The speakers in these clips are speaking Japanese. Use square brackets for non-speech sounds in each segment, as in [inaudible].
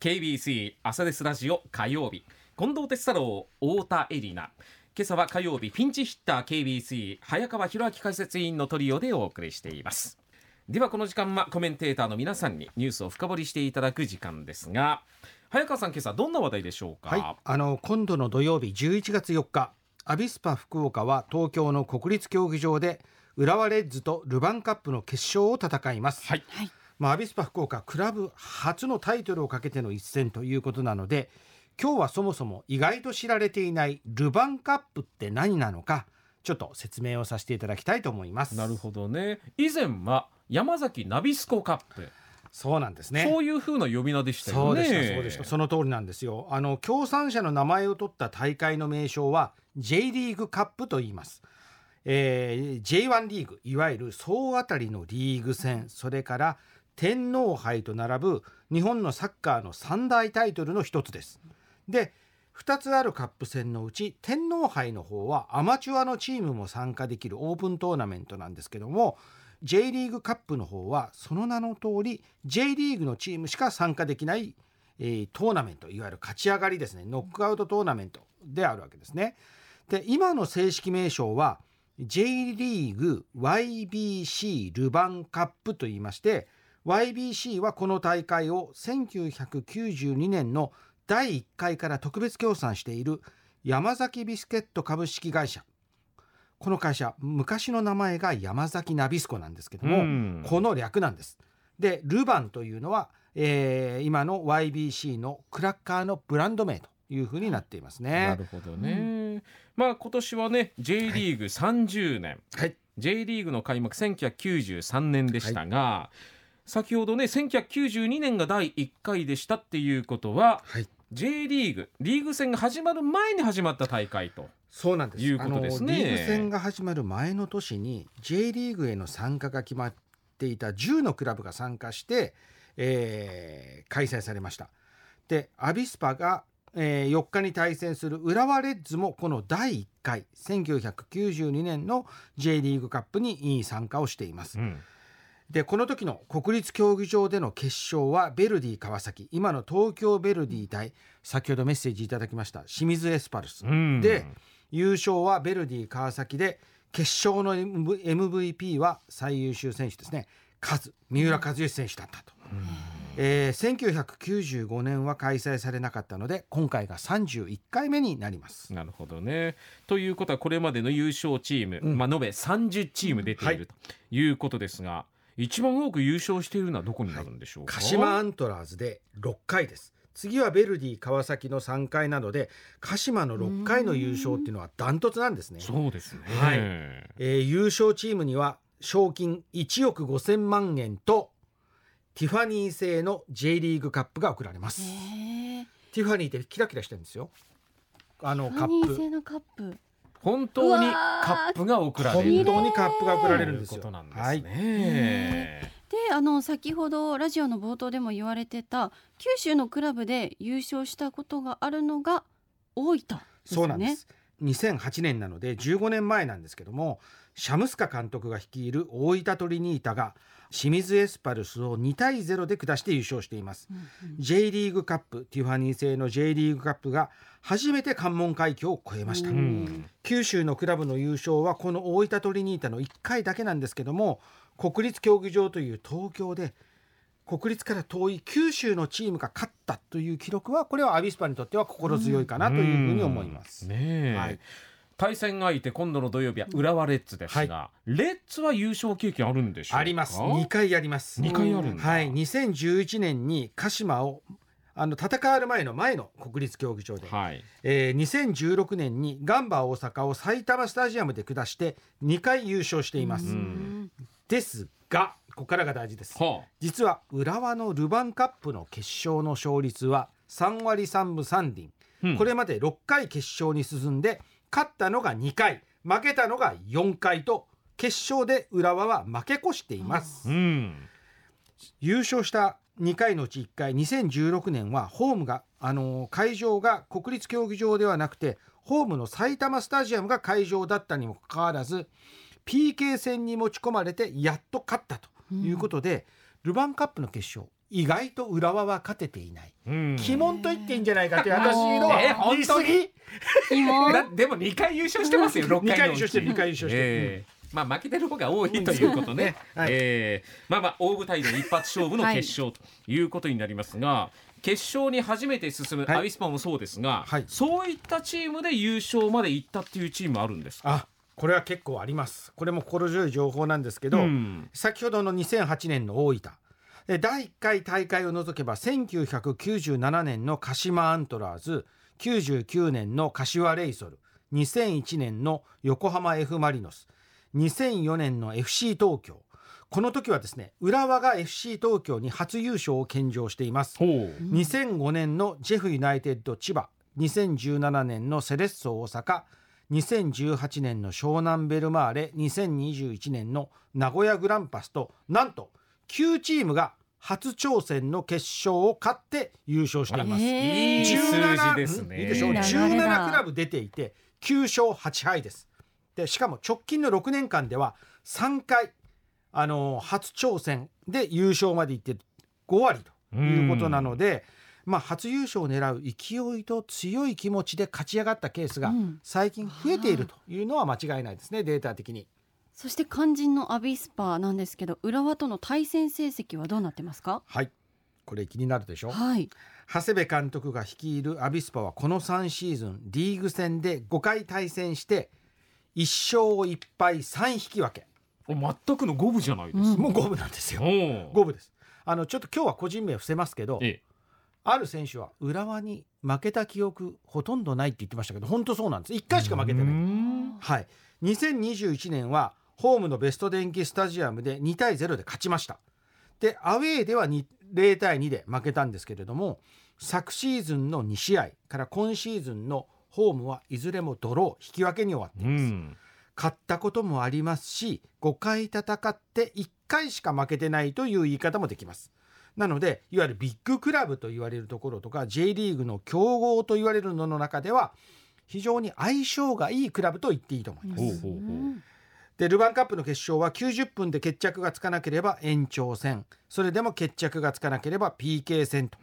KBC 朝ですラジオ火曜日。近藤哲太郎太田恵里奈。今朝は火曜日ピンチヒッター KBC 早川博明解説委員のトリオでお送りしています。ではこの時間はコメンテーターの皆さんにニュースを深掘りしていただく時間ですが早川さん今朝どんな話題でしょうか、はい、あの今度の土曜日11月4日アビスパ福岡は東京の国立競技場で浦和レッズとルヴァンカップの決勝を戦います、はいまあ、アビスパ福岡クラブ初のタイトルをかけての一戦ということなので今日はそもそも意外と知られていないルヴァンカップって何なのかちょっと説明をさせていただきたいと思います。なるほどね。以前は山崎ナビスコカップ。そうなんですね。そういう風な呼び名でしたよね。そうでしたそうでした。その通りなんですよ。あの協賛者の名前を取った大会の名称は J リーグカップと言います。えー、J1 リーグいわゆる総当たりのリーグ戦それから天皇杯と並ぶ日本のサッカーの三大タイトルの一つです。で2つあるカップ戦のうち天皇杯の方はアマチュアのチームも参加できるオープントーナメントなんですけども J リーグカップの方はその名の通り J リーグのチームしか参加できない、えー、トーナメントいわゆる勝ち上がりですねノックアウトトーナメントであるわけですね。で今の正式名称は J リーグ YBC ルヴァンカップといいまして YBC はこの大会を1992年の第1回から特別協賛している山崎ビスケット株式会社この会社昔の名前が山崎ナビスコなんですけども、この略なんです。でルヴァンというのは、えー、今の YBC のクラッカーのブランド名というふうになっていますね。なるほどね。うん、まあ今年はね J リーグ30年、はい、J リーグの開幕1993年でしたが、はい、先ほどね1992年が第1回でしたっていうことは、はい、J リーグリーグ戦が始まる前に始まった大会と。そうなんです。いうことですね。リーグ戦が始まる前の年に J リーグへの参加が決まっていた10のクラブが参加して、えー、開催されました。でアビスパがえー、4日に対戦する浦和レッズもこの第1回1992年の J リーグカップに参加をしています。うんでこの時の国立競技場での決勝はベルディ川崎。今の東京ベルディ対先ほどメッセージいただきました清水エスパルス、うん、で優勝はベルディ川崎で決勝の MVP は最優秀選手ですね。カズ三浦知良選手だったと。うん。えー、1995年は開催されなかったので今回が31回目になります。なるほどね。ということはこれまでの優勝チーム、うん、まあ、延べ30チーム出ているということですが、はい、一番多く優勝しているのはどこになるんでしょうか、はい、鹿島アントラーズで6回です。次はベルディ川崎の3回なので鹿島の6回の優勝っていうのはダントツなんですね。そうですね、はい。えー、優勝チームには賞金1億5000万円とティファニー製の J リーグカップが贈られます。ティファニーってキラキラしてるんですよ。あのカップ。製のカップ本当にカップが贈られる。本当にカップが贈られるんですよ。はい、であの先ほどラジオの冒頭でも言われてた九州のクラブで優勝したことがあるのが大分、ね、そうなんです。2008年なので15年前なんですけどもシャムスカ監督が率いる大分トリニータが清水エスパルスを2対0で下して優勝しています、うんうん、J リーグカップティファニー製の J リーグカップが初めて関門海峡を越えました、うん、九州のクラブの優勝はこの大分トリニータの1回だけなんですけども国立競技場という東京で国立から遠い九州のチームが勝ったという記録はこれはアビスパにとっては心強いかなというふうに思います。うん、ねはい対戦相手今度の土曜日は浦和レッズですが、はい、レッズは優勝経験あるんでしょうあります。2回あります。2回あるんはい。2011年に鹿島をあの戦わる前の前の国立競技場で、はい、えー、2016年にガンバ大阪を埼玉スタジアムで下して2回優勝しています。ですがここからが大事です、はあ、実は浦和のルヴァンカップの決勝の勝率は3割3分3厘、うん、これまで6回決勝に進んで勝ったのが2回負けたのが4回と決勝で浦和は負け越しています、うん、優勝した2回のうち1回2016年はホームが、あのー、会場が国立競技場ではなくてホームの埼玉スタジアムが会場だったにもかかわらず PK 戦に持ち込まれてやっと勝ったということで、うん、ルヴァンカップの決勝意外と浦和は勝てていない。うん。鬼門と言っていいんじゃないかっていう [laughs] 私のえ本当に？言い過ぎ。[laughs] でも2回優勝してますよ6 2回回優勝してる2回優勝してる、ええ。まあ負けてる方が多いということね。はい。ええ。まあまあ大舞台で一発勝負の決勝ということになりますが、決勝に初めて進むはい。アビスパもそうですが、はい。そういったチームで優勝まで行ったっていうチームあるんですか？あこれは結構あります。これも心強い情報なんですけど、うん。先ほどの2008年の大分。で第1回大会を除けば1997年の鹿島アントラーズ99年の柏レイソル2001年の横浜 F・ マリノス2004年の FC 東京。この時はですね浦和が FC 東京に初優勝を献上しています。ほう。2005年のジェフユナイテッド千葉2017年のセレッソ大阪2018年の湘南ベルマーレ2021年の名古屋グランパスとなんと9チームが初挑戦の決勝を勝って優勝しています。いい数字ですね。いいでしょう。いい流れだ17クラブ出ていて9勝8敗です。でしかも直近の6年間では3回あの初挑戦で優勝までいって5割ということなので、まあ、初優勝を狙う勢いと強い気持ちで勝ち上がったケースがうん。最近増えているというのは間違いないですねデータ的に。そして肝心のアビスパなんですけど浦和との対戦成績はどうなってますか？はいこれ気になるでしょ？はい長谷部監督が率いるアビスパはこの3シーズンリーグ戦で5回対戦して1勝1敗3引き分けお全くの五分じゃないですか。もう五分なんですよ。お五分です。あのちょっと今日は個人名伏せますけど、ええある選手は浦和に負けた記憶ほとんどないって言ってましたけど、本当そうなんです。一回しか負けてうない。んはい。2021年はホームのベスト電機スタジアムで2対0で勝ちました。でアウェーでは2 0対2で負けたんですけれども、昨シーズンの2試合から今シーズンのホームはいずれもドロー引き分けに終わっています。うん勝ったこともありますし5回戦って1回しか負けてないという言い方もできますなのでいわゆるビッグクラブと言われるところとか J リーグの強豪と言われるのの中では非常に相性がいいクラブと言っていいと思います、うでルヴァンカップの決勝は90分で決着がつかなければ延長戦。それでも決着がつかなければ PK 戦と。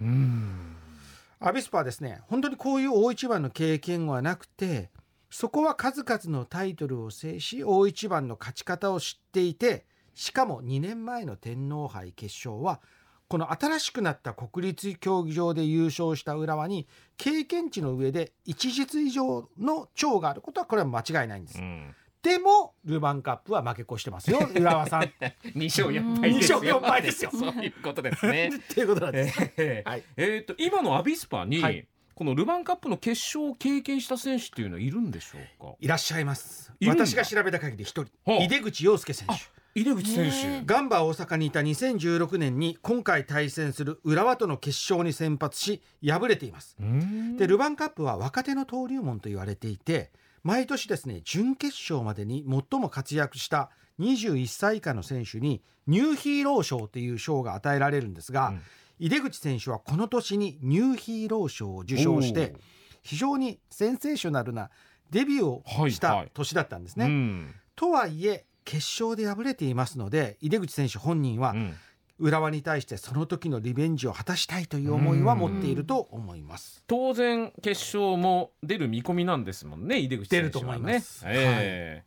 アビスパはですね本当にこういう大一番の経験はなくてそこは数々のタイトルを制し大一番の勝ち方を知っていてしかも2年前の天皇杯決勝はこの新しくなった国立競技場で優勝した浦和に経験値の上で一日以上の長があることはこれは間違いないんです。うん。でもルヴァンカップは負け越してますよ [laughs] 浦和さん。っ二勝四敗ですよ。二勝四敗ですよ [laughs] そういうことですね。[laughs] ていうことなんです。えーはいえーと今のアビスパに、はいこのルヴァンカップの決勝を経験した選手っていうのはいるんでしょうか？いらっしゃいます。いるんだ私が調べた限り一人ほう井出口洋介選手。井出口選へ手ー。ガンバ大阪にいた2016年に今回対戦する浦和との決勝に先発し敗れています。うんでルヴァンカップは若手の登竜門と言われていて毎年ですね準決勝までに最も活躍した21歳以下の選手にニューヒーロー賞という賞が与えられるんですが、うん。井出口選手はこの年にニューヒーロー賞を受賞して非常にセンセーショナルなデビューをしはいはい。た年だったんですね。うん。とはいえ決勝で敗れていますので井出口選手本人はうん浦和に対してその時のリベンジを果たしたいという思いは持っていると思います。当然決勝も出る見込みなんですもんね井出口選手はね。出ると思い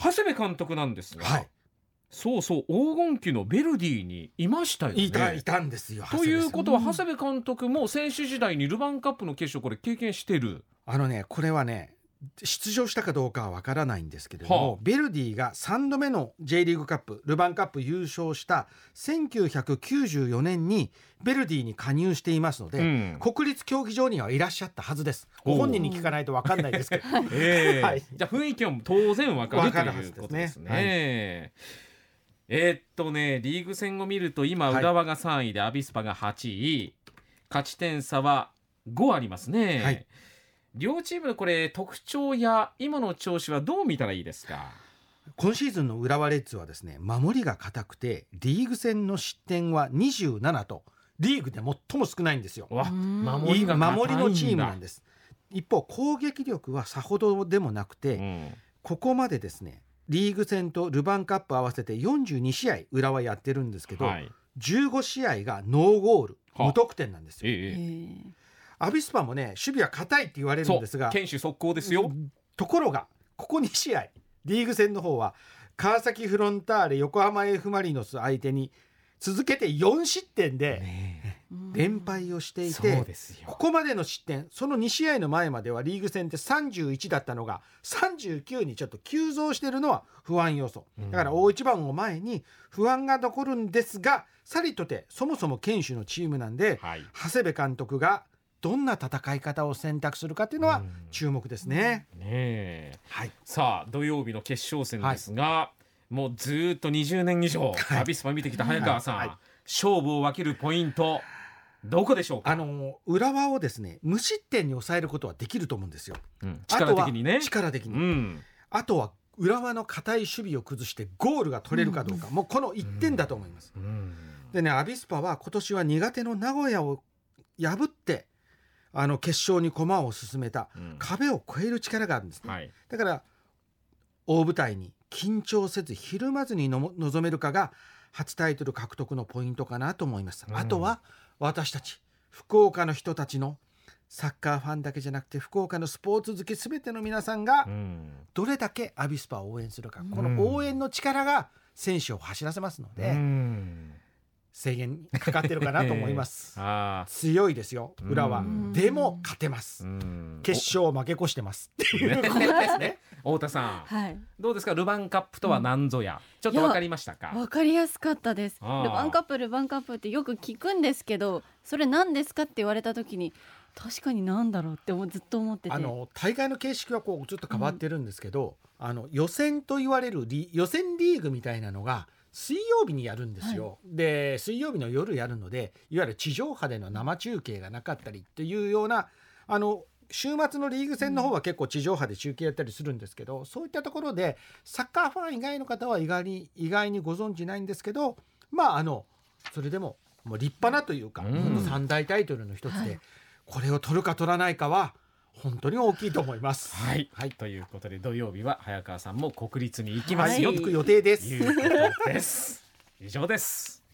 長谷部監督なんですが、はい、そうそう黄金期のベルディにいましたよね。いたいたんですよ。ということはうん長谷部監督も選手時代にルヴァンカップの決勝これ経験してる？あのねこれはね出場したかどうかはわからないんですけれども、はあ。ベルディが3度目の J リーグカップルヴァンカップ優勝した1994年にベルディに加入していますので、うん。国立競技場にはいらっしゃったはずです。ご本人に聞かないとわかんないですけど。[laughs] ええ。はい。じゃあ雰囲気は当然わかるといですね。ことですね。はい。えーっとねリーグ戦を見ると今はい。浦和が3位でアビスパが8位。勝ち点差は5ありますね。はい両チームのこれ特徴や今の調子はどう見たらいいですか？今シーズンの浦和レッズはですね守りが硬くてリーグ戦の失点は27とリーグで最も少ないんですよ。守りのチームなんです。一方攻撃力はさほどでもなくて、うんここまでですねリーグ戦とルヴァンカップ合わせて42試合浦和やってるんですけど、はい15試合がノーゴールはあ無得点なんですよ。えええーアビスパもね守備は硬いって言われるんですが堅守速攻ですよ、ところがここ2試合リーグ戦の方は川崎フロンターレ横浜 F・ マリノス相手に続けて4失点で連敗をしてえいて、そうですよ。ここまでの失点その2試合の前まではリーグ戦って31だったのが39にちょっと急増してるのは不安要素。うん。だから大一番を前に不安が残るんですがさりとてそもそも堅守のチームなんではい。長谷部監督がどんな戦い方を選択するかっていうのはうん。注目ですね。ねえ。はい。さあ土曜日の決勝戦ですが、もうずーっと20年以上、はい。アビスパ見てきた早川さん、はい。勝負を分けるポイントどこでしょうか、あの浦和をですね無失点に抑えることはできると思うんですよ。うん。あとは力的にね。力的に。うん。あとは浦和の堅い守備を崩してゴールが取れるかどうか、もうこの1点だと思います。うん。でねアビスパは今年は苦手の名古屋を破ってあの決勝に駒を進めた。うん。壁を越える力があるんですね。はい。だから大舞台に緊張せずひるまずにのも臨めるかが初タイトル獲得のポイントかなと思います。うん。あとは私たち福岡の人たちのサッカーファンだけじゃなくて福岡のスポーツ好き全ての皆さんがうん。どれだけアビスパを応援するか、うん。この応援の力が選手を走らせますので、うん制限にかかってるかなと思います。[laughs] あ強いですよ裏は、うん。でも勝てます、決勝負け越してますっていうことですね。お [laughs] 太田さん。はい。どうですか？ルヴァンカップとは何ぞや、ちょっと分かりましたか？わかりやすかったです。ルヴァンカップルヴァンカップってよく聞くんですけどそれ何ですかって言われた時に確かに何だろうってずっと思ってて。あの大会の形式はこうちょっと変わってるんですけど、あの予選と言われるリ予選リーグみたいなのが水曜日にやるんですよ。で水曜日の夜やるのでいわゆる地上波での生中継がなかったりっていうようなあの週末のリーグ戦の方は結構地上波で中継やったりするんですけど、そういったところでサッカーファン以外の方は意外に意外にご存知ないんですけどまああのそれでももう立派なというか、うん。三大タイトルの一つで、はい。これを取るか取らないかは本当に大きいと思います。はい、はい、ということで土曜日は早川さんも国立に行きます。よ、はい。予定です。以上です